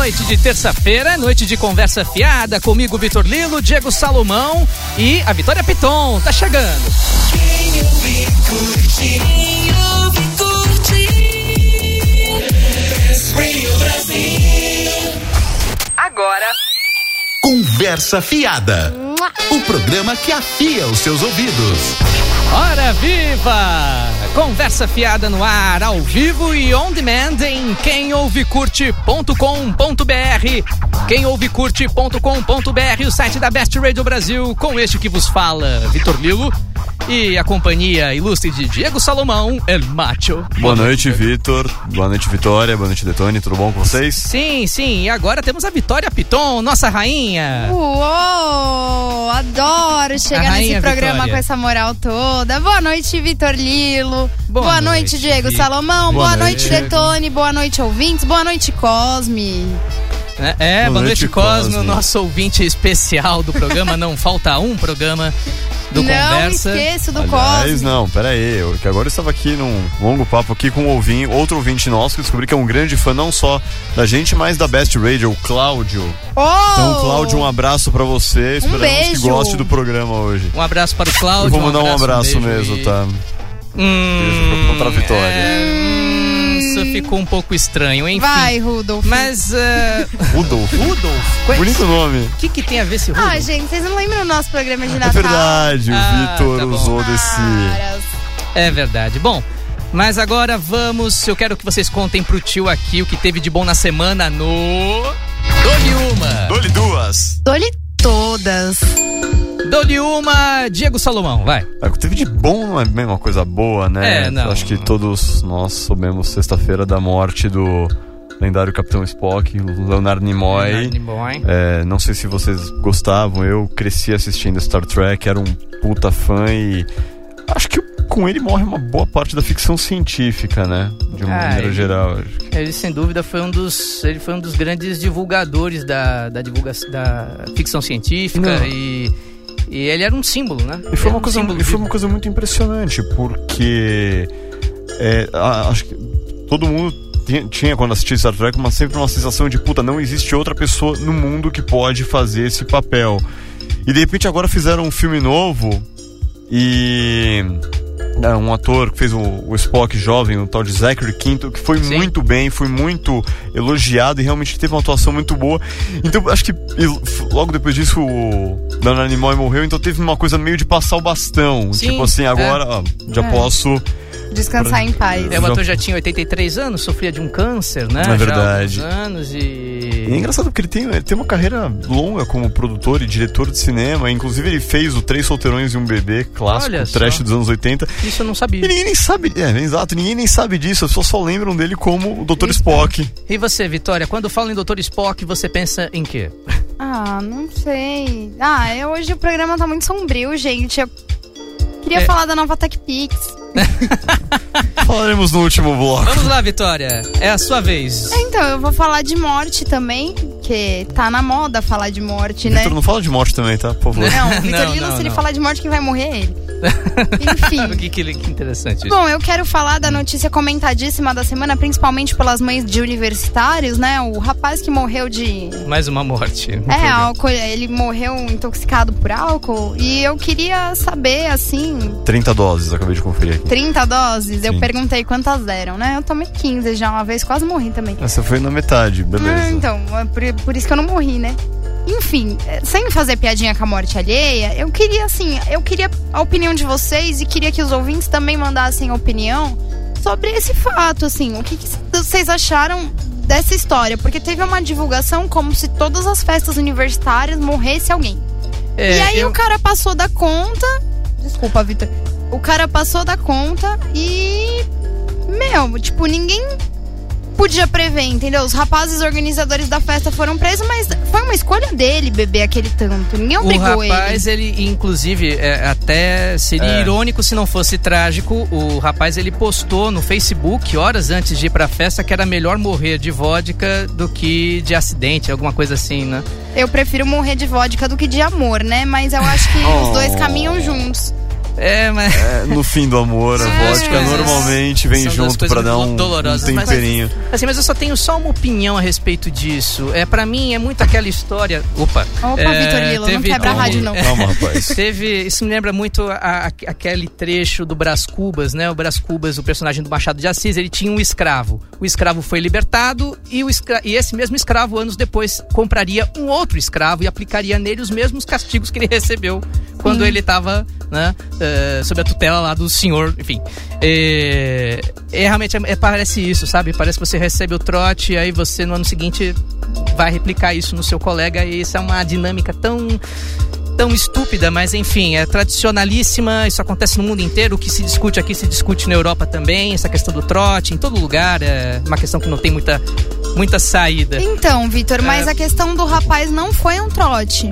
Noite de terça-feira, noite de conversa fiada comigo, Vitor Lilo, Diego Salomão e a Vitória Piton. Tá chegando. Quem ouve, curte. Quem ouve, curte. Best Radio Brasil. Agora. Conversa Fiada. O programa que afia os seus ouvidos. Hora viva! Conversa fiada no ar, ao vivo e on demand em quemouvecurte.com.br. Quemouvecurte.com.br, o site da Best Radio Brasil, com este que vos fala, Vitor Lilo. E a companhia ilustre de Diego Salomão, El Macho. Boa noite, Vitor. Boa noite, Vitória. Boa noite, Detone. Tudo bom com vocês? Sim, sim. E agora temos a Vitória Piton, nossa rainha. Uou! Adoro chegar nesse programa Vitória. com essa moral toda. Boa noite, Vitor Lilo. Boa Boa, noite, noite, Diego. Salomão. Boa Boa, noite, noite. Detone. Boa noite, ouvintes. Boa noite, Cosme. É, é, boa, Boa noite, noite, Cosmo, Cosme. nosso ouvinte especial do programa. Não falta um programa do Não Conversa. esqueço do Aliás, Cosme. não, pera aí. Eu, que agora eu estava aqui num longo papo aqui com um ouvinte, outro ouvinte nosso que descobri que é um grande fã não só da gente, mas da Best Radio, o Cláudio. Oh! Então, Cláudio, um abraço pra você. Esperamos que beijo. goste do programa hoje. Um abraço para o Cláudio. Eu vou mandar um abraço beijo mesmo, e- tá? Hum, Beijo pra- pra Vitória. é, hum, ficou um pouco estranho, enfim. Vai, Rudolf. Mas. é, Rudolf. Rudolf? é- Bonito nome. O que, que tem a ver esse Rudolf? Ah, gente, vocês não lembram do nosso programa de Natal? É verdade, o Ah, Vitor tá bom. usou desse. Caras. É verdade. Bom, mas agora vamos. Eu quero que vocês contem pro tio aqui o que teve de bom na semana no. Dole uma! Dole duas. Dou-lhe todas. Dole uma, Diego Salomão, vai. É, O que teve de bom não é bem uma coisa boa, né? É, não. Acho que todos nós soubemos sexta-feira da morte do lendário Capitão Spock, Leonard Nimoy. Leonard Nimoy. É, não sei se vocês gostavam, eu cresci assistindo Star Trek, era um puta fã e acho que com ele morre uma boa parte da ficção científica, né? De uma Ah, maneira ele- geral. Ele sem dúvida foi um dos, ele foi um dos grandes divulgadores da, da divulgação da ficção científica Não. e, e ele era um símbolo, né? E foi uma um coisa, e foi uma coisa muito impressionante, porque é, acho que todo mundo tinha, tinha, quando assistia Star Trek, uma, sempre uma sensação de puta, não existe outra pessoa no mundo que pode fazer esse papel. E de repente agora fizeram um filme novo e. é, Um ator que fez o, o Spock jovem, o tal de Zachary Quinto, que foi Sim. muito bem, foi muito elogiado e realmente teve uma atuação muito boa. Então acho que logo depois disso o Leonard Nimoy morreu, então teve uma coisa meio de passar o bastão. Sim, tipo assim, agora ó, já É. posso. Descansar em paz. É, o ator já tinha 83 anos, sofria de um câncer, né? É Já há verdade. alguns anos E é e. engraçado porque ele tem, ele tem uma carreira longa como produtor e diretor de cinema. Inclusive, ele fez o Três Solteirões e um Bebê, clássico, Olha trash só. dos anos 80. Isso eu não E sabia. ninguém nem sabe. É, exato, ninguém nem sabe disso. As pessoas só lembram dele como o Dr. Spock. E você, Vitória, quando fala em Dr. Spock, você pensa em quê? Ah, não sei. Ah, eu- hoje o programa tá muito sombrio, gente. Eu queria É. falar da nova TechPix. Falaremos no último bloco. Vamos lá, Vitória. É a sua vez. Então, eu vou falar de morte também, que tá na moda falar de morte, né? Vitor, não fala de morte também, tá? Por favor. Não, o Vitor não, se ele falar de morte, quem vai morrer é ele. O Enfim. que, que, que interessante isso. Bom, eu quero falar da notícia comentadíssima da semana, principalmente pelas mães de universitários, né? O rapaz que morreu de. Mais uma morte. É, álcool, ele morreu intoxicado por álcool. E eu queria saber, assim, 30 doses, acabei de conferir aqui. 30 doses. Eu Sim. perguntei quantas eram, né? Eu tomei 15 já uma vez, quase morri também. Essa foi na metade, beleza. Ah, então, é por, por isso que eu não morri, né? Enfim, eh, sem fazer piadinha com a morte alheia, eu queria, assim, eu queria a opinião de vocês e queria que os ouvintes também mandassem a opinião sobre esse fato, assim. O que, que vocês acharam dessa história? Porque teve uma divulgação como se todas as festas universitárias morresse alguém. É, e aí eu- o cara passou da conta. Desculpa, Vitor. O cara passou da conta e. Meu, tipo, ninguém podia prever, entendeu? Os rapazes organizadores da festa foram presos, mas foi uma escolha dele beber aquele tanto. Ninguém O obrigou rapaz, ele. ele, inclusive, é, até seria É. irônico se não fosse trágico. O rapaz, ele postou no Facebook, horas antes de ir pra festa, que era melhor morrer de vodka do que de acidente, alguma coisa assim, né? Eu prefiro morrer de vodka do que de amor, né? Mas eu acho que Oh. os dois caminham juntos. É, mas. É, no fim do amor, a É, vodka coisas- normalmente vem junto pra dar um, um dolorosas, mas- temperinho. Assim, mas eu só tenho só uma opinião a respeito disso. É, para mim, é muito aquela história. Opa! Opa, é, Vitor Lilo, não quebra a rádio, não. Calma, rapaz. Teve. Isso me lembra muito a- a- aquele trecho do Brás Cubas, né? O Brás Cubas, o personagem do Machado de Assis, ele tinha um escravo. O escravo foi libertado e, o escra- e esse mesmo escravo, anos depois, compraria um outro escravo e aplicaria nele os mesmos castigos que ele recebeu quando ele estava né, eh, sob a tutela lá do senhor, enfim. É, é realmente é- é- parece isso, sabe? Parece que você recebe o trote e aí você no ano seguinte vai replicar isso no seu colega e isso é uma dinâmica tão tão estúpida, mas enfim, é tradicionalíssima, isso acontece no mundo inteiro, o que se discute aqui se discute na Europa também, essa questão do trote, em todo lugar, é uma questão que não tem muita, muita saída. Então, Vitor, mas É. a questão do rapaz não foi um trote.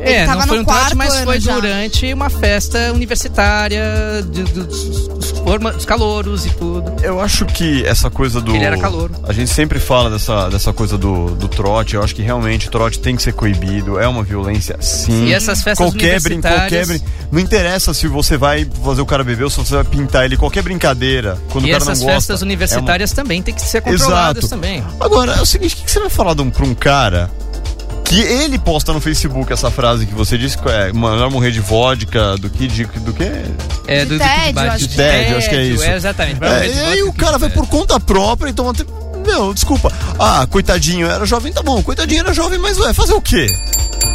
Ele É, tava não foi no um trote, mas foi já. durante uma festa universitária de- dos, dos forma- dos calouros e tudo. Eu acho que essa coisa do. Ele era calouro. A gente sempre fala dessa, dessa coisa do, do trote. Eu acho que realmente o trote tem que ser coibido. É uma violência, sim. E essas festas qualquer brin qualquer universitárias- brin Não interessa se você vai fazer o cara beber ou se você vai pintar ele. Qualquer brincadeira. Quando e o cara essas não gosta. festas é uma- universitárias também tem que ser controladas Exato. também. Agora, é o seguinte: o que que você vai falar de um, pra um cara que ele posta no Facebook essa frase que você disse que é melhor morrer de vodka do que de, do que É, do, do tédio, que bate- acho de que- tédio, acho que é isso. É, exatamente. É, e aí o cara vai por conta própria, então até. Não, desculpa. Ah, coitadinho, era jovem, tá bom. Coitadinho era jovem, mas ué, fazer o quê?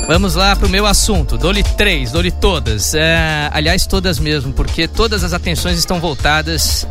Vamos lá pro meu assunto. Dou-lhe três, dou-lhe todas. É, aliás, todas mesmo, porque todas as atenções estão voltadas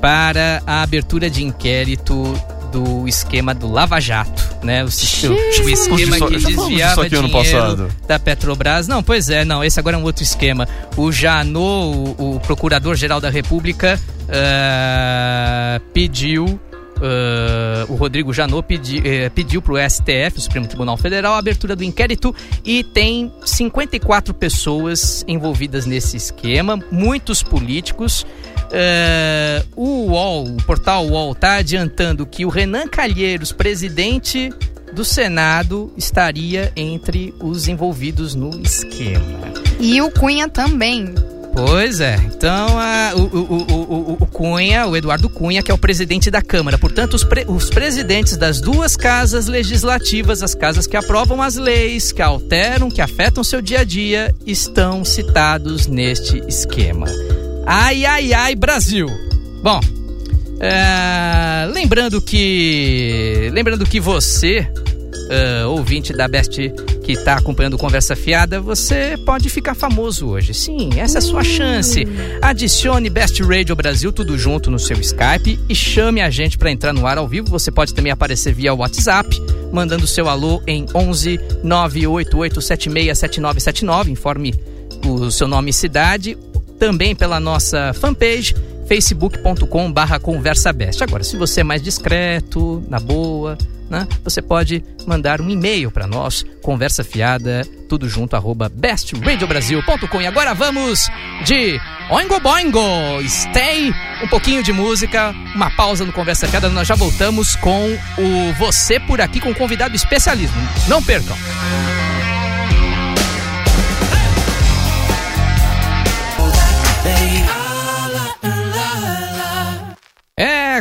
para a abertura de inquérito do esquema do Lava Jato, né? O, o- esquema Puxa, que desviava aqui dinheiro passado. da Petrobras. Não, pois é, não, esse agora é um outro esquema. O Janot, o, o Procurador-Geral da República, ah, pediu ah, o Rodrigo Janot pedi, eh, pediu para o STF, o Supremo Tribunal Federal, a abertura do inquérito e tem 54 pessoas envolvidas nesse esquema, muitos políticos. Ah, o UOL, o portal UOL, está adiantando que o Renan Calheiros, presidente do Senado, estaria entre os envolvidos no esquema. E o Cunha também. Pois é. Então, a- o, o- o- o- o Cunha, o Eduardo Cunha, que é o presidente da Câmara. Portanto, os, pre- os presidentes das duas casas legislativas, as casas que aprovam as leis, que alteram, que afetam seu dia a dia, estão citados neste esquema. Ai, ai, ai, Brasil! Bom, é, lembrando que. Lembrando que você, é, ouvinte da Best que está acompanhando Conversa Fiada, você pode ficar famoso hoje. Sim, essa é a sua chance. Adicione Best Radio Brasil tudo junto no seu Skype e chame a gente para entrar no ar ao vivo. Você pode também aparecer via WhatsApp, mandando seu alô em 11 988767979. Informe o seu nome e cidade. Também pela nossa fanpage facebook.com barra conversa best. Agora, se você é mais discreto, na boa, né, você pode mandar um e-mail para nós, conversa fiada, tudo junto, arroba bestradiobrasil.com. E agora vamos de Oingo Boingo, Stay, um pouquinho de música, uma pausa no Conversa Fiada, nós já voltamos com o Você Por Aqui, com um convidado especialismo. Não percam!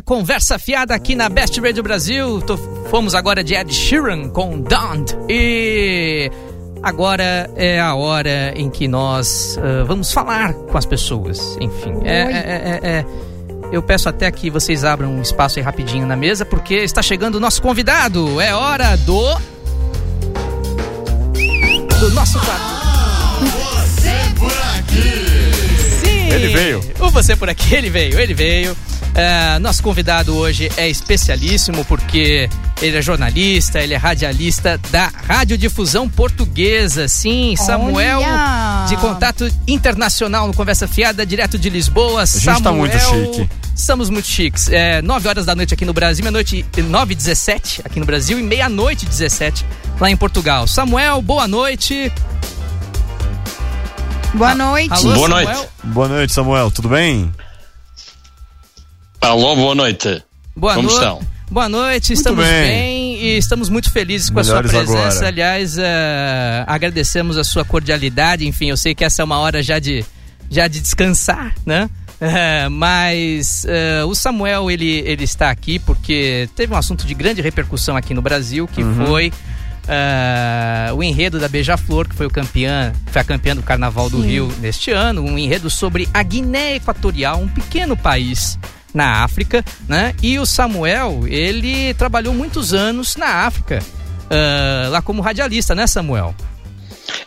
Conversa fiada aqui na Best Radio Brasil. Tô- fomos agora de Ed Sheeran com Don't. E agora é a hora em que nós ah, vamos falar com as pessoas. Enfim, é, é- é- é- eu peço até que vocês abram um espaço aí rapidinho na mesa, porque está chegando o nosso convidado. É hora do. Do nosso quadro. Sim! Ele veio. O Você Por Aqui, ele veio, ele veio. É, nosso convidado hoje é especialíssimo porque ele é jornalista, ele é radialista da Radiodifusão Portuguesa. Sim, Samuel, Olha! de contato internacional no Conversa Fiada, direto de Lisboa. A gente tá muito chique. Estamos muito chiques. É, 9 horas da noite aqui no Brasil, meia-noite 9 h 17 aqui no Brasil e meia-noite 17 lá em Portugal. Samuel, boa noite. Boa noite. Alô, Boa Samuel? noite. Boa noite, Samuel. Tudo bem? Alô, boa noite. Boa Como noite. estão? Boa noite, estamos bem. bem. e estamos muito felizes com a sua Melhores presença. agora. Aliás, eh, agradecemos a sua cordialidade. Enfim, eu sei que essa é uma hora já de, já de descansar, né? É, mas é, o Samuel ele, ele está aqui porque teve um assunto de grande repercussão aqui no Brasil que foi é, o enredo da Beija-Flor que foi o campeã foi a campeã do Carnaval do Sim. Rio neste ano um enredo sobre a Guiné Equatorial um pequeno país na África né e o Samuel ele trabalhou muitos anos na África é, lá como radialista né Samuel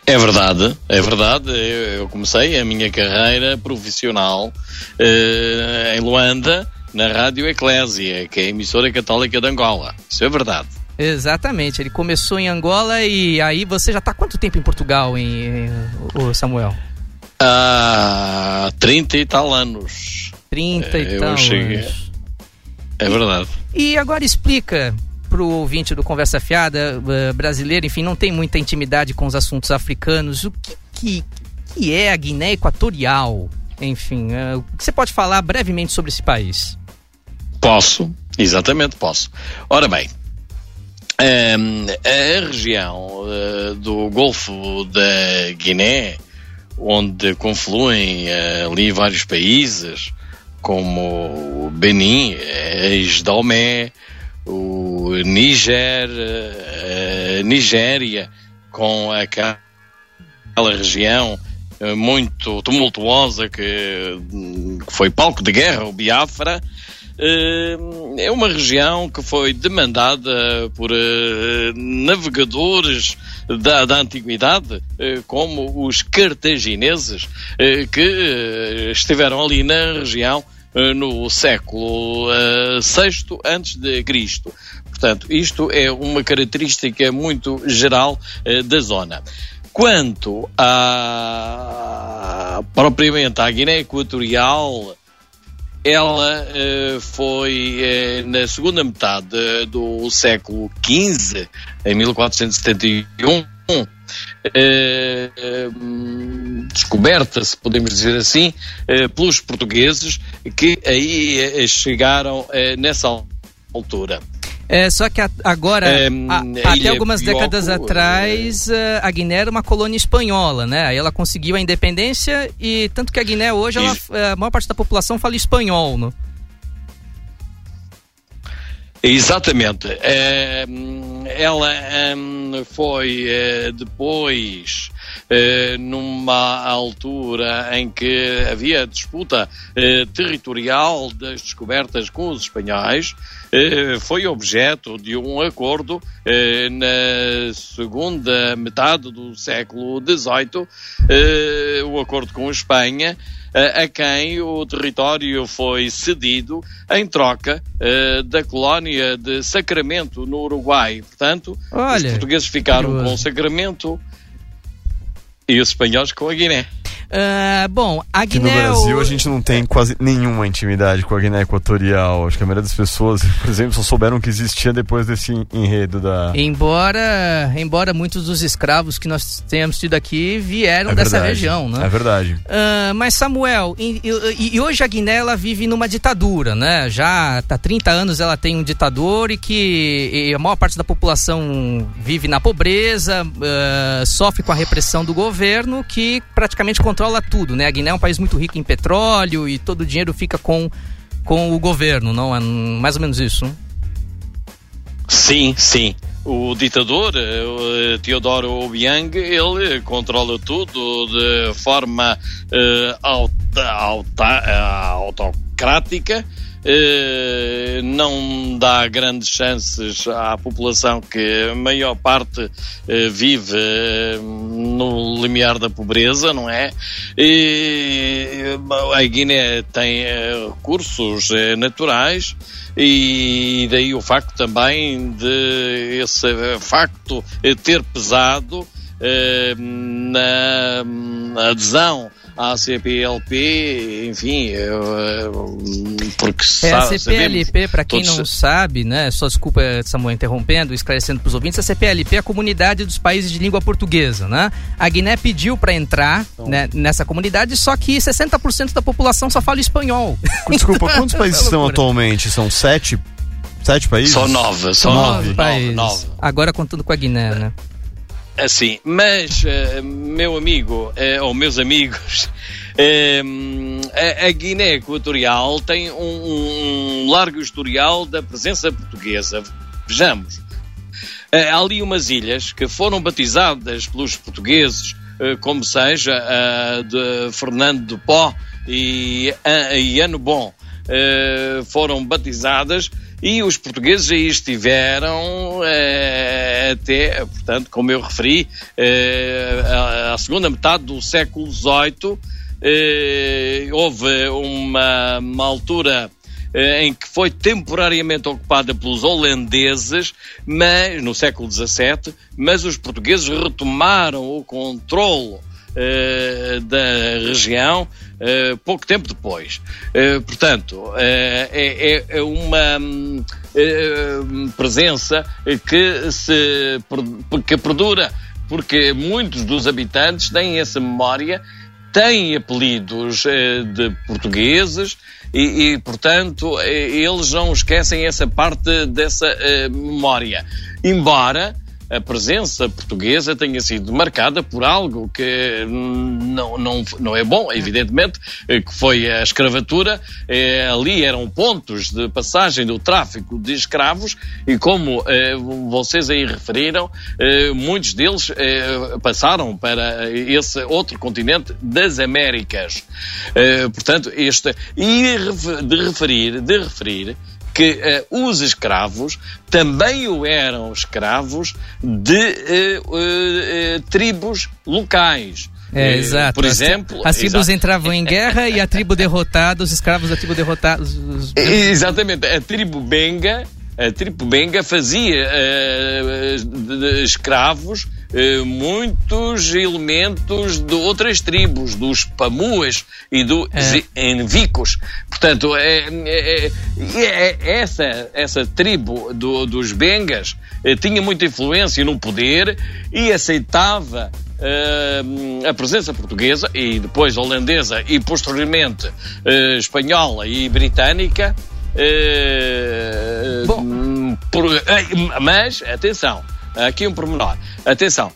É verdade, é verdade. Eu, eu comecei a minha carreira profissional eh, em Luanda, na Rádio Eclésia, que é a emissora católica de Angola. Isso é verdade. Exatamente, ele começou em Angola e aí você já está quanto tempo em Portugal, em, o Samuel? Há 30 e tal anos. 30 e É, eu tal cheguei-. É verdade. E agora explica pro ouvinte do Conversa Fiada eh, brasileiro, enfim, não tem muita intimidade com os assuntos africanos, o que, que, que é a Guiné Equatorial? Enfim, eh, o que você pode falar brevemente sobre esse país? Posso, exatamente posso. Ora bem, ehm, a região eh, do Golfo da Guiné, onde confluem ali vários países, como o Benin, a Isdomé, o Níger, eh, Nigéria, com aquela região eh, muito tumultuosa que, foi palco de guerra, o Biafra, eh, é uma região que foi demandada por eh, navegadores da, da antiguidade, eh, como os cartagineses, eh, que eh, estiveram ali na região no século VI antes de Cristo. Portanto, isto é uma característica muito geral da zona. Quanto a propriamente à Guiné Equatorial, ela eh, foi eh, na segunda metade do século XV, em 1471, eh, hum, descoberta, se podemos dizer assim, pelos portugueses que aí chegaram nessa altura. É, só que a- agora, É, a- a até Ilha algumas décadas atrás, eh, a Guiné era uma colônia espanhola, né? Aí ela conseguiu a independência e tanto que a Guiné hoje, ela- eh, a maior parte da população fala espanhol, né? Exatamente. Eh, ela hum, foi depois, numa altura em que havia disputa eh, territorial das descobertas com os espanhóis, eh, foi objeto de um acordo eh, na segunda metade do século XVIII, eh, o acordo com a Espanha, a quem o território foi cedido em troca eh, da colónia de Sacramento, no Uruguai. Portanto, Olha, os portugueses ficaram com Sacramento e os espanhóis com a Guiné. Ah, bom, a Aqui no Guiné... Brasil a gente não tem quase nenhuma intimidade com a Guiné Equatorial. Acho que a maioria das pessoas, por exemplo, só souberam que existia depois desse enredo da. Embora, embora muitos dos escravos que nós temos tido aqui vieram É dessa verdade. região, né? É verdade. Ah, mas Samuel, e, e- e hoje a Guiné ela vive numa ditadura, né? Já há 30 anos ela tem um ditador e que e a maior parte da população vive na pobreza, ah, sofre com a repressão do governo que praticamente controla tudo, né? A Guiné é um país muito rico em petróleo e todo o dinheiro fica com, com o governo, não? É mais ou menos isso, né? Sim, sim. O ditador, eh, o, eh, Teodoro Obiang, ele controla tudo de forma eh, auta- auta- autocrática, eh, não dá grandes chances à população que a maior parte eh, vive eh, no limiar da pobreza, não é? E a Guiné tem recursos naturais e daí o facto também de esse facto ter pesado na, na adesão à CPLP, enfim, eh, porque É, a CPLP, para quem todos- não sabe, né? Só desculpa, Samuel, interrompendo, esclarecendo para os ouvintes, a CPLP é a comunidade dos países de língua portuguesa, né? A Guiné pediu para entrar Então. né, nessa comunidade, só que 60% da população só fala espanhol. Desculpa, quantos países É estão loucura. atualmente? São sete? Sete países? Só nove, só Nove nove, nove, países. nove. Agora contando com a Guiné, né? Assim, mas, eh, meu amigo, eh, ou meus amigos, Eh, a, a Guiné Equatorial tem um, um largo historial da presença portuguesa. Vejamos. Há ali umas ilhas que foram batizadas pelos portugueses, como seja a de Fernando do Pó e, e Ano Bom, foram batizadas e os portugueses aí estiveram eh, até, portanto, como eu referi, eh, à, à segunda metade do século XVIII, eh, houve uma, uma altura eh, em que foi temporariamente ocupada pelos holandeses, mas no século XVII, mas os portugueses retomaram o controle eh, da região eh, pouco tempo depois. Eh, portanto, eh, é, é uma hum, eh, presença que se que perdura, porque muitos dos habitantes têm essa memória têm apelidos de portugueses e, e, portanto, eles não esquecem essa parte dessa memória. Embora a presença portuguesa tenha sido marcada por algo que não, não, não é bom, evidentemente, eh, que foi a escravatura. Eh, ali eram pontos de passagem do tráfico de escravos e, como eh, vocês aí referiram, muitos deles passaram para esse outro continente das Américas. Portanto, este. E de referir, de referir que eh, os escravos também o eram escravos de eh, tribos locais. É, exato. Por As- exemplo. As tribos exato. entravam em guerra e a tribo derrotada, os escravos da tribo derrotada. os- Exatamente, a tribo Benga, a tribo Benga fazia eh, de- de escravos eh, muitos elementos de outras tribos, dos Pamuas e dos É. Envicos. Portanto, é, é- é- é- essa, essa tribo do- dos Bengas eh, tinha muita influência no poder e aceitava eh, a presença portuguesa e depois holandesa e posteriormente espanhola e britânica. Bom. por- mas, atenção, aqui um pormenor. Atenção,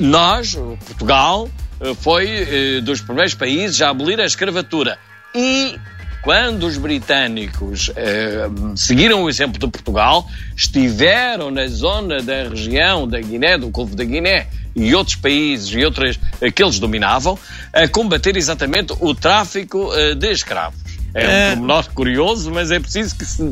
nós, Portugal, eh, foi eh, dos primeiros países a abolir a escravatura. E quando os britânicos eh, seguiram o exemplo de Portugal, estiveram na zona da região da Guiné, do Golfo da Guiné e outros países e outras eh, que eles dominavam, a combater exatamente o tráfico eh, de escravos. É um É. pormenor curioso, mas é preciso que se,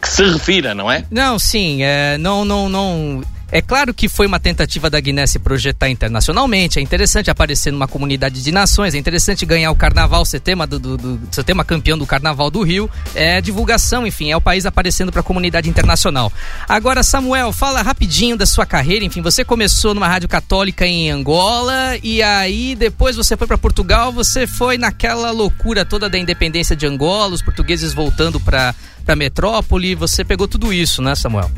que se refira, não é? Não, sim, não, não, não. É claro que foi uma tentativa da Guiné se projetar internacionalmente. É interessante aparecer numa comunidade de nações. É interessante ganhar o carnaval, ser tema, do, do, do- ser tema campeão do carnaval do Rio. É divulgação, enfim, é o país aparecendo para a comunidade internacional. Agora, Samuel, fala rapidinho da sua carreira. Enfim, você começou numa rádio católica em Angola e aí depois você foi para Portugal. Você foi naquela loucura toda da independência de Angola, os portugueses voltando para para metrópole. Você pegou tudo isso, né, Samuel?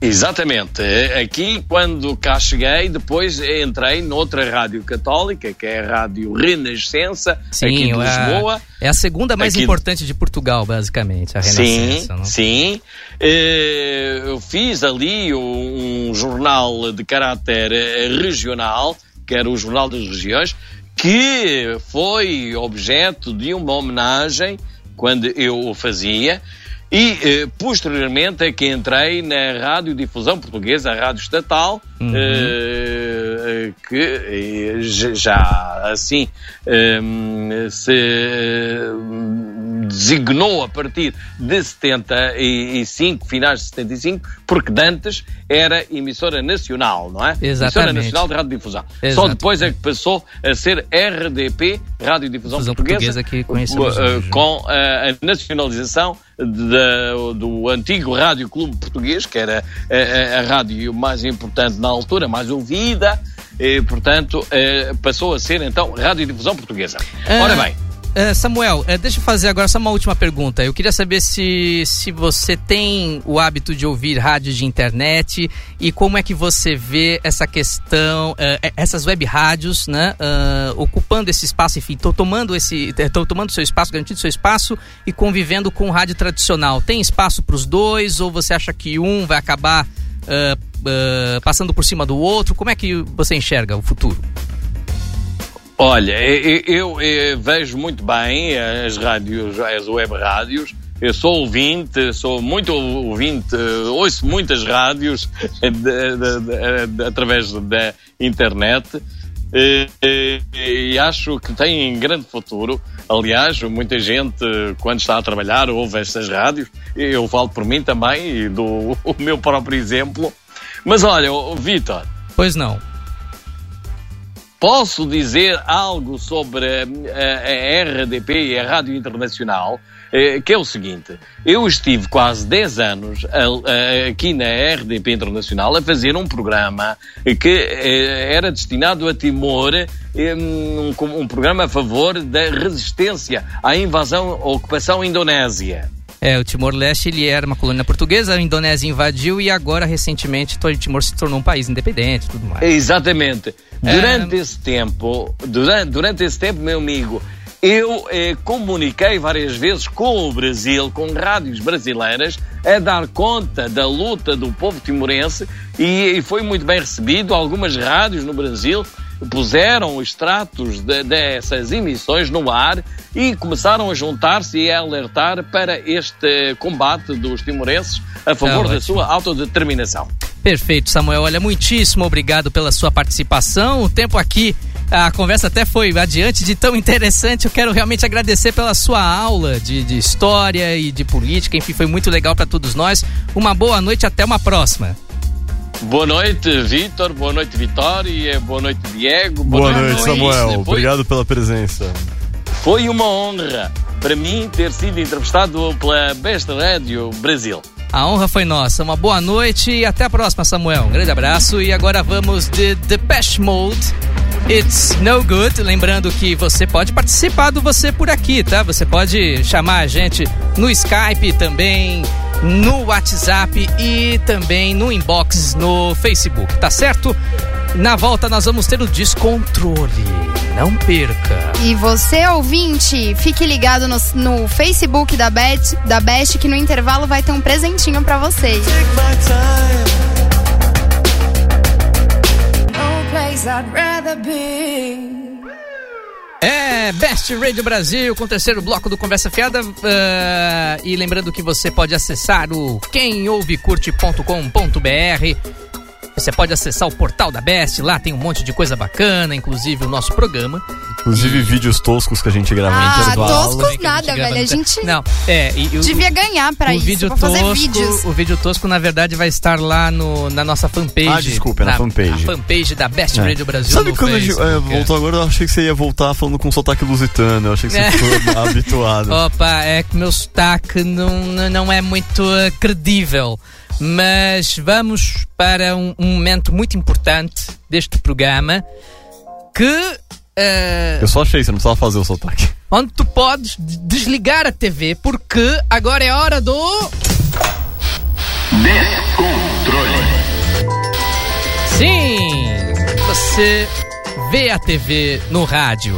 Exatamente. Eh, Aqui, quando cá cheguei, depois entrei noutra rádio católica, que é a Rádio Renascença, aqui de é Lisboa. É a segunda mais Aqui- importante de Portugal, basicamente, a Sim, Renascença. não? sim. Eh, Eu fiz ali um, um jornal de caráter eh, regional, que era o Jornal das Regiões, que foi objeto de uma homenagem quando eu o fazia. E eh, posteriormente é que entrei na Radiodifusão Portuguesa, a Rádio Estatal, Uhum. eh, que eh, já assim eh, se designou a partir de 75, finais de 75, porque de antes era emissora nacional, não é? Emissora Exatamente. Nacional de Radiodifusão. Só Exato. depois é que passou a ser RDP, Radiodifusão Difusão Portuguesa, Portuguesa, hoje. com uh, a nacionalização da- do antigo Rádio Clube Português, que era a, a- a rádio mais importante na altura, mais ouvida, e, portanto, eh, passou a ser então Radiodifusão Portuguesa. Ah, Ora bem, ah, Samuel, ah, deixa eu fazer agora só uma última pergunta. Eu queria saber se, se você tem o hábito de ouvir rádio de internet e como é que você vê essa questão, eh, essas web rádios, né, ah, ocupando esse espaço, enfim, tô tomando esse, eh, tô tomando seu espaço, garantindo seu espaço e convivendo com o rádio tradicional. Tem espaço para os dois ou você acha que um vai acabar ah, passando por cima do outro? Como é que você enxerga o futuro? Olha, eu, eu, eu vejo muito bem as rádios, as web rádios. Eu sou ouvinte, sou muito ouvinte, ouço muitas rádios de- de- de- através da internet eh, eh, e acho que têm grande futuro. Aliás, muita gente, quando está a trabalhar, ouve estas rádios. Eu falo por mim também e dou o meu próprio exemplo. Mas olha, Vitor, Pois não. Posso dizer algo sobre a, a- a RDP e a Rádio Internacional, eh, que é o seguinte: eu estive quase 10 anos aqui na RDP Internacional a fazer um programa que eh, era destinado a Timor, eh, um, programa a favor da resistência à invasão, à ocupação indonésia. É, o Timor-Leste ele era uma colônia portuguesa, a Indonésia invadiu e agora, recentemente, o Timor se tornou um país independente e tudo mais. Exatamente. Durante esse tempo, durante, durante esse tempo, meu amigo, eu eh, comuniquei várias vezes com o Brasil, com rádios brasileiras, a dar conta da luta do povo timorense e, e foi muito bem recebido. Algumas rádios no Brasil puseram extratos de- dessas emissões no ar e começaram a juntar-se e a alertar para este combate dos timorenses a favor da ótimo. sua autodeterminação. Perfeito, Samuel. Olha, muitíssimo obrigado pela sua participação. O tempo aqui, a conversa até foi adiante de tão interessante. Eu quero realmente agradecer pela sua aula de, de história e de política. Enfim, foi muito legal para todos nós. Uma boa noite, até uma próxima. Boa noite, Vitor. Boa noite, Vitória. Boa noite, Diego. Boa noite, Samuel. Foi, Obrigado pela presença. Foi uma honra para mim ter sido entrevistado pela Best Radio Brasil. A honra foi nossa. Uma boa noite e até a próxima, Samuel. Um grande abraço. E agora vamos de Depeche Mode. It's no good. Lembrando que você pode participar do Você por aqui, tá? Você pode chamar a gente no Skype também, no WhatsApp e também no inbox no Facebook, tá certo? Na volta nós vamos ter o descontrole. Não perca. E você, ouvinte, fique ligado no, no Facebook da, Bet, da Best, que no intervalo vai ter um presentinho pra vocês. No É, Best Radio Brasil com o terceiro bloco do Conversa Fiada. ah, e lembrando que você pode acessar o quemouvecurte.com.br. Você pode acessar o portal da Best, lá tem um monte de coisa bacana, inclusive o nosso programa. Inclusive vídeos toscos que a gente grava Ah, intervalo. tosco Que a gente nada, velho. A gente Não, é, e, e o- devia ganhar pra o isso, vídeo pra fazer tosco, vídeos. o vídeo tosco na verdade vai estar lá no, na nossa fanpage. Ah, desculpa, é na fanpage. Na fanpage da Best É. Radio Brasil Sabe no quando a gente é, Facebook. voltou agora? Eu achei que você ia voltar falando com sotaque lusitano. Eu achei que você É. ficou habituado. Opa, é que meu sotaque não, não é muito credível. Mas vamos para um, um momento muito importante deste programa que. eh, Eu só achei, você não precisava fazer o sotaque. onde tu podes de- desligar a TV porque agora é hora do. Sim! Você vê a TV no rádio.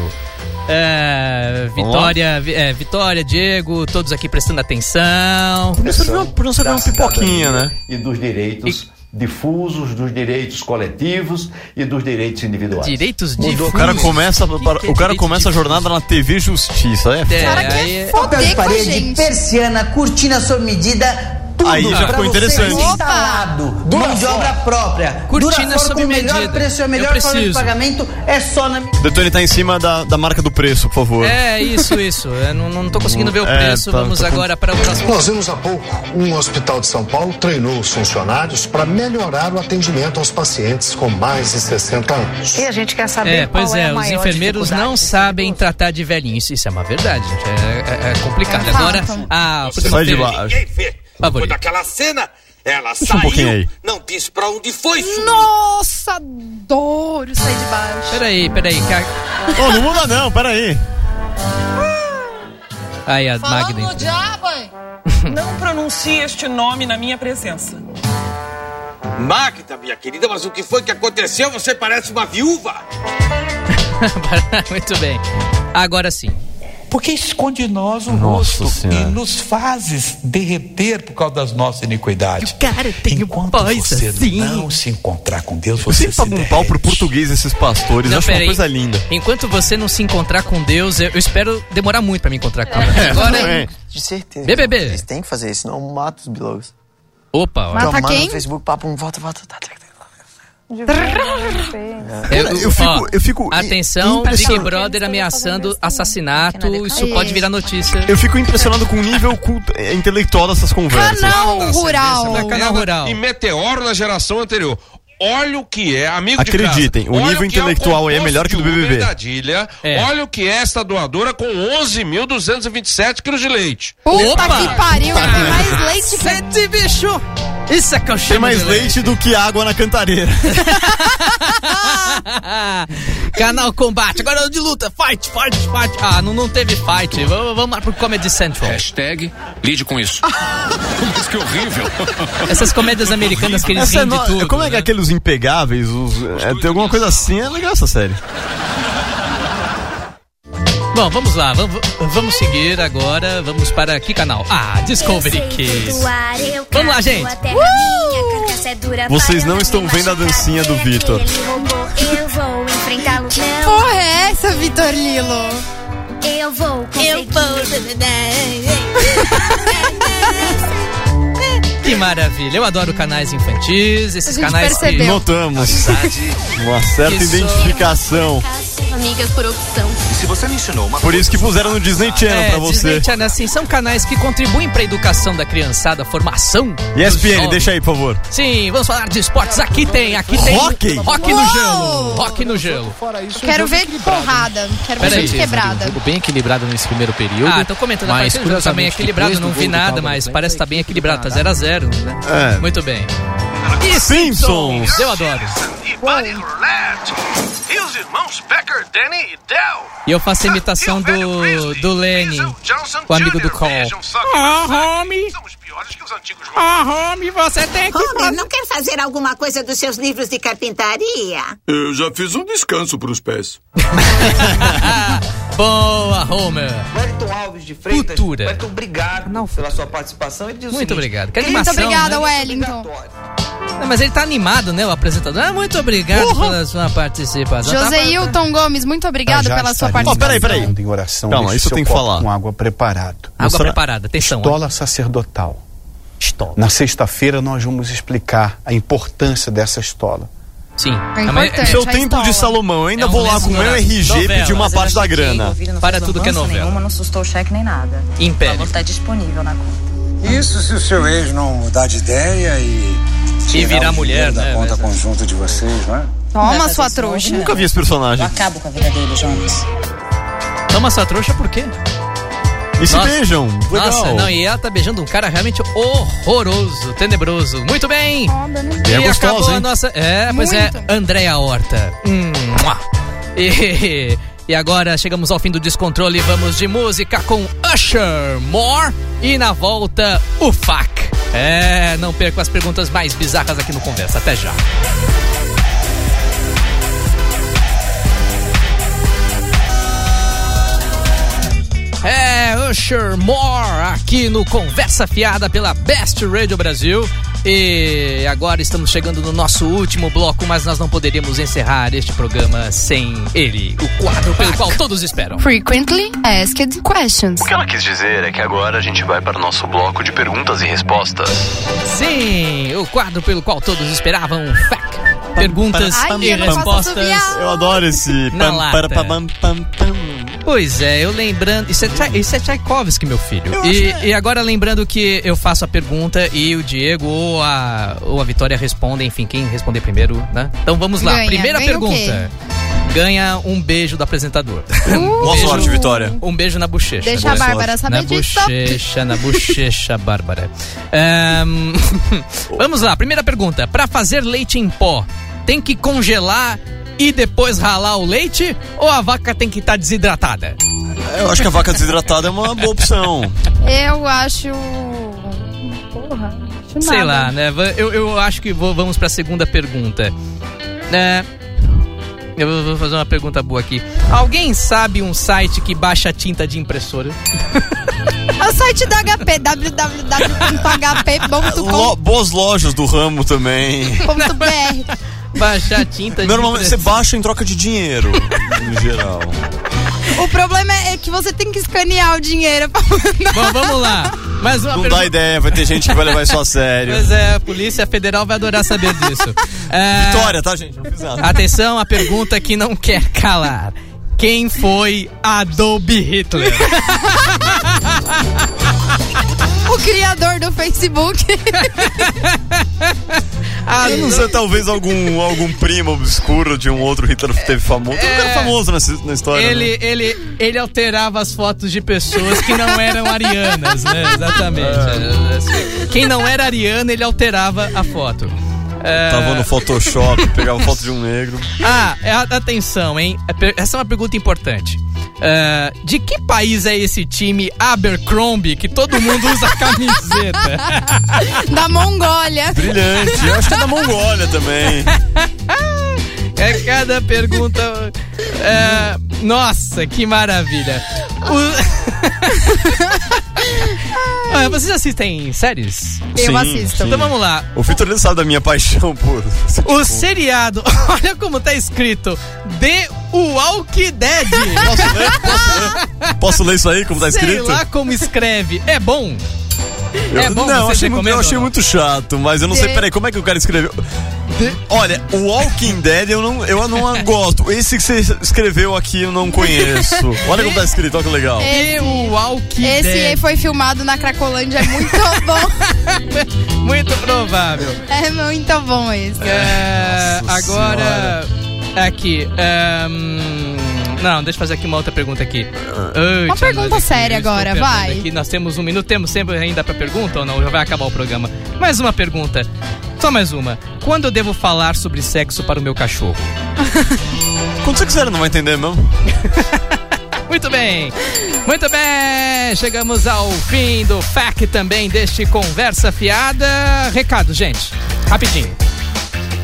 É, Vitória, Vi- é, Vitória, Diego, todos aqui prestando atenção. Por não por não servir uma pipoquinha, né? E dos direitos difusos, dos direitos coletivos e dos direitos individuais. Direitos de O cara começa, para- o cara começa a jornada na TV Justiça. É, É, cara aí- quer Papel foder de parede, persiana, cortina sob medida, tudo Aí já ficou interessante. instalado, mão de obra própria. Cortina Durafor sob com o melhor medida. preço e a melhor forma de pagamento é só na O Detone tá em cima da, da marca do preço, por favor. É, isso, isso. Eu não, não tô conseguindo ver o É, preço. tá- Vamos tá com- agora para o próximo. Nós vimos há pouco um hospital de São Paulo treinou os funcionários para melhorar o atendimento aos pacientes com mais de 60 anos. E a gente quer saber É, qual pois é, é, a os enfermeiros não sabem tratar de velhinhos. Isso é uma verdade, gente. É, é- é complicado. É Agora, a Sai de baixo. Favorito. daquela cena, ela Deixa um pouquinho aí. não disse pra onde foi Nossa, adoro sair de baixo. Peraí, peraí. que Ô, não muda não, peraí. Aí, a Magda. entrou. diabo, hein? Não pronuncie este nome na minha presença. Magda, minha querida, mas o que foi que aconteceu? Você parece uma viúva. Muito bem. Agora sim. Porque esconde de nós o Nossa rosto Senhora. e nos fazes derreter por causa das nossas iniquidades. Cara, tem Enquanto você assim. não se encontrar com Deus, Eu você sempre se pago um pau pro português esses pastores. eu acho uma peraí. coisa linda. Enquanto você não se encontrar com Deus, eu, eu espero demorar muito pra me encontrar com ele. É, Agora, também. De certeza. BBB. Eles têm que fazer isso, senão mata os bilogos. Opa, ó. Mata quem? no Facebook, papo, um, volta, volta. Tá, tá, Cara, eu fico- ó, eu fico Atenção. Big Brother ameaçando assassinato. Isso pode virar notícia. Eu fico impressionado com o nível culto- é, intelectual dessas conversas. Canal rural. É canal rural. E meteoro na geração anterior. Olha o que é, amigo de Acreditem, casa. o nível é intelectual aí é composto melhor que o do de BBB. É. Olha o que é esta doadora com 11.227 quilos de leite. Puta Opa! que pariu, tem mais leite que... Sete, bicho! Isso é que eu chamo Tem mais de leite do que água na cantareira. Canal Combate, agora é o de luta. Fight, fight, fight. Ah, não, não teve fight. Vamos, vamos lá pro Comedy Central. Hashtag lide com isso. Mas que horrível. Essas comédias americanas que eles é riem de no- tudo. Como é que né? aqueles impegáveis, os, é, tem alguma coisa assim, é legal essa série. Bom, vamos lá, vamos, vamos seguir agora. Vamos para que canal? Ah, Discovery Kids. Vamos lá, gente. Vocês não estão vendo a dancinha do Vitor. Eu vou. Não, Porra é essa, Vitor Lilo? eu vou conseguir. Que maravilha. Eu adoro canais infantis, esses A gente canais percebeu. que... Notamos uma certa identificação. Amigas por opção. Se você me ensinou uma Por isso que puseram no Disney Channel É, pra você. Disney Channel, assim, são canais que contribuem para a educação da criançada, formação. ESPN, deixa aí, por favor. Sim, vamos falar de esportes. Aqui tem, aqui tem. Hockey? Rock no gelo. Rock no gelo. Quero ver porrada. Quero ver gente quebrada. Jogo bem equilibrado nesse primeiro período. Ah, tô comentando a mas, partida, o jogo tá bem equilibrado, não vi nada, mas parece que tá bem equilibrado, tá 0x0, né? É. Muito bem. E Simpsons. Eu adoro. E Buddy Roulette. E os irmãos Becker, Danny e Del. E eu faço a imitação do, do Lenny, o amigo do Cole. Ah, homie. Os os Ah, homie, você tem que... Homer, não quer fazer alguma coisa dos seus livros de carpintaria? Eu já fiz um descanso pros pés. Boa, Homer. Wellington Alves de Freitas. Cultura. Wellington, obrigado pela sua participação. Ele diz Muito seguinte, obrigado. Que Muito animação, obrigada, né? Wellington. Não, mas ele tá animado, né, o apresentador? Ah, muito obrigado Uhum. pela sua participação. Tá José Hilton Gomes, muito obrigado Já pela sua participação. peraí, peraí. orando Em oração, Calma, isso eu tenho que falar. Com água preparado. Água preparada, atenção. Estola sacerdotal. Estola. Na sexta-feira nós vamos explicar a importância dessa estola. Sim. É é o a templo de. Salomão. Eu ainda É um vou lá com o meu mesmo RG novela. pedir uma Mas parte da grana. Para tudo que é novela. Nenhuma, não sustou cheque nem nada. Império. O valor está disponível na conta. Isso se o seu ex não mudar de ideia e. E virar o mulher, dinheiro né, Da conta mas- conjunta de vocês, não é? Toma, sua trouxa. Nunca vi esse personagem. Eu acabo com a vida dele, Jonas. Toma sua trouxa por quê? E se Nossa. beijam. Legal. Nossa, não, e ela tá beijando um cara realmente horroroso, tenebroso. Muito bem! E é e gostosa, acabou a hein? nossa. É, pois é, Muito. Andréa Horta. Hum, e, e agora chegamos ao fim do descontrole. Vamos de música com Usher More. E na volta, o FAC. É, não perca as perguntas mais bizarras aqui no Conversa. Até já. Usher More aqui no Conversa Fiada pela Best Radio Brasil. E agora estamos chegando no nosso último bloco, mas nós não poderíamos encerrar este programa sem ele, o quadro pelo qual todos esperam. Frequently Asked Questions. O que ela quis dizer é que agora a gente vai para o nosso bloco de perguntas e respostas. Sim, o quadro pelo qual todos esperavam, FAC. Perguntas Ai, e respostas. Eu adoro esse. Na pam, lata. para, pam, pam, pam. Pois é, eu lembrando. Isso é, isso é Tchaikovsky, meu filho. E, e agora lembrando que eu faço a pergunta e o Diego ou a, ou a Vitória respondem, enfim, quem responder primeiro, né? Então vamos lá. Ganha. Primeira Ganha pergunta. Ganha um beijo do apresentador. Boa Beijo- sorte, Vitória. Um beijo na bochecha. Deixa Boa a Bárbara sorte. saber Na disso. bochecha, na bochecha, Bárbara. Ahn, vamos lá, primeira pergunta. Pra fazer leite em pó, tem que congelar e depois ralar o leite? Ou a vaca tem que estar desidratada? Eu acho que a vaca desidratada é uma boa opção. Eu acho. Porra, acho Sei nada. lá, né? Eu, eu acho que vou- vamos pra segunda pergunta. É, Eu vou fazer uma pergunta boa aqui. Alguém sabe um site que baixa tinta de impressora? É o site da HP, www.hp.com.br. Lo- boas lojas do ramo também. Baixar tinta de Normalmente você baixa em troca de dinheiro, em geral. O problema é que você tem que escanear o dinheiro pra mandar. Bom, vamos lá. Mais uma Não pergunta. dá ideia, vai ter gente que vai levar isso a sério. Pois é, a Polícia Federal vai adorar saber disso. É, Vitória, tá, gente? Não fiz nada. Atenção, a pergunta que não quer calar. Quem foi Adobe Hitler? O criador do Facebook. Eu não sei, talvez algum, algum primo obscuro de um outro Hitler teve famoso. Tem um cara famoso nessa, na história. né? Ele, ele, ele alterava as fotos de pessoas que não eram arianas, né? Exatamente. Quem não era ariano, ele alterava a foto. É, Tava no Photoshop, pegava foto de um negro. Ah, é, atenção, hein? É Essa é uma pergunta importante. É, de que país é esse time Abercrombie que todo mundo usa camiseta? da Mongólia. Brilhante. Eu acho que é da Mongólia também. É cada pergunta. é, nossa, que maravilha. O- Ah, vocês assistem séries? Eu assisto. Então vamos lá. O Vitor ele sabe da minha paixão por. O seriado, olha como tá escrito: The Walking Dead. Posso ler? Posso ler? Posso ler isso aí, como tá Sei escrito? lá como escreve. É bom? Eu, é bom, não, achei muito, eu achei não? muito chato, mas eu não sei, De- peraí, como é que o cara escreveu? De- Olha, o Walking Dead eu não, eu não gosto. Esse que você escreveu aqui eu não conheço. Olha como tá escrito, olha que legal. The Walking Esse Dead. aí foi filmado na Cracolândia, é muito bom. Muito provável. É muito bom esse. É, Nossa agora, aqui. é, hum, não, deixa eu fazer aqui uma outra pergunta aqui. Uma pergunta séria agora, vai. Aqui, nós temos um minuto, temos sempre ainda pra pergunta ou não? Já vai acabar o programa. Mais uma pergunta. Só mais uma. Quando eu devo falar sobre sexo para o meu cachorro? Quando você quiser, não vai entender mesmo. Muito bem, muito bem. Chegamos ao fim do FAC também deste Conversa Fiada. Recado, gente, rapidinho.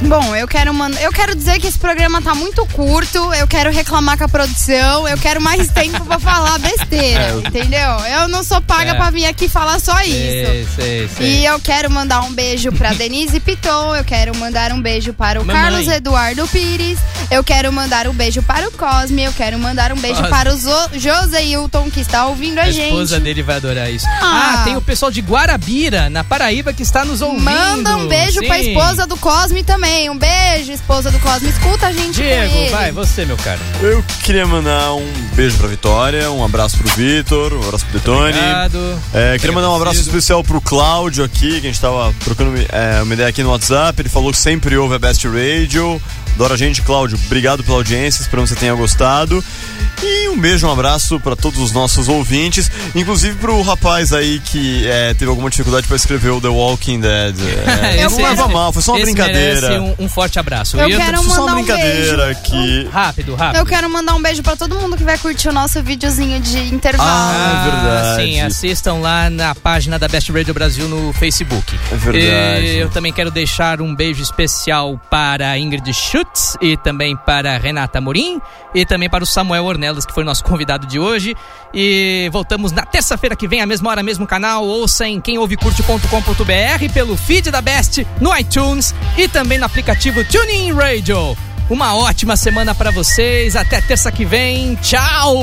Bom, eu quero man... eu quero dizer que esse programa tá muito curto, eu quero reclamar com a produção, eu quero mais tempo pra falar besteira, É, eu- entendeu? Eu não sou paga É. pra vir aqui falar só isso. Sei, sei, sei. E eu quero mandar um beijo pra Denise Piton, eu quero mandar um beijo para o Mamãe. Carlos Eduardo Pires, eu quero mandar um beijo para o Cosme, eu quero mandar um beijo Cosme. para o Zo- José Hilton, que está ouvindo a, A gente. esposa dele vai adorar isso. Ah. Ah, tem o pessoal de Guarabira, na Paraíba, que está nos ouvindo. Manda um beijo Sim. pra esposa do Cosme também. Um beijo, esposa do Cosme. Escuta a gente Diego, vai, você, meu cara. Eu queria mandar um beijo pra Vitória, um abraço pro Vitor, um abraço pro Detone. Obrigado. É, queria mandar um abraço especial pro Cláudio aqui, que a gente tava trocando é, uma ideia aqui no WhatsApp. Ele falou que sempre ouve a Best Radio. Adora a gente, Cláudio. Obrigado pela audiência, esperamos que você tenha gostado. E um beijo, um abraço para todos os nossos ouvintes, inclusive pro rapaz aí que é, teve alguma dificuldade para escrever o The Walking Dead. É, não Esse- leva mal, foi só uma brincadeira. Um, um forte abraço. Eu E quero Foi só uma mandar um brincadeira beijo. que. Rápido, rápido. Eu quero mandar um beijo pra todo mundo que vai curtir o nosso videozinho de intervalo. Ah, é verdade. Sim, assistam lá na página da Best Radio Brasil no Facebook. É verdade. E eu também quero deixar um beijo especial para Ingrid E também para Renata Morim e também para o Samuel Ornelas, que foi nosso convidado de hoje. E voltamos na terça-feira que vem, à mesma hora, mesmo canal. Ouça em quemouvecurte.com.br pelo feed da Best no iTunes e também no aplicativo TuneIn Radio. Uma ótima semana para vocês. Até terça que vem. Tchau!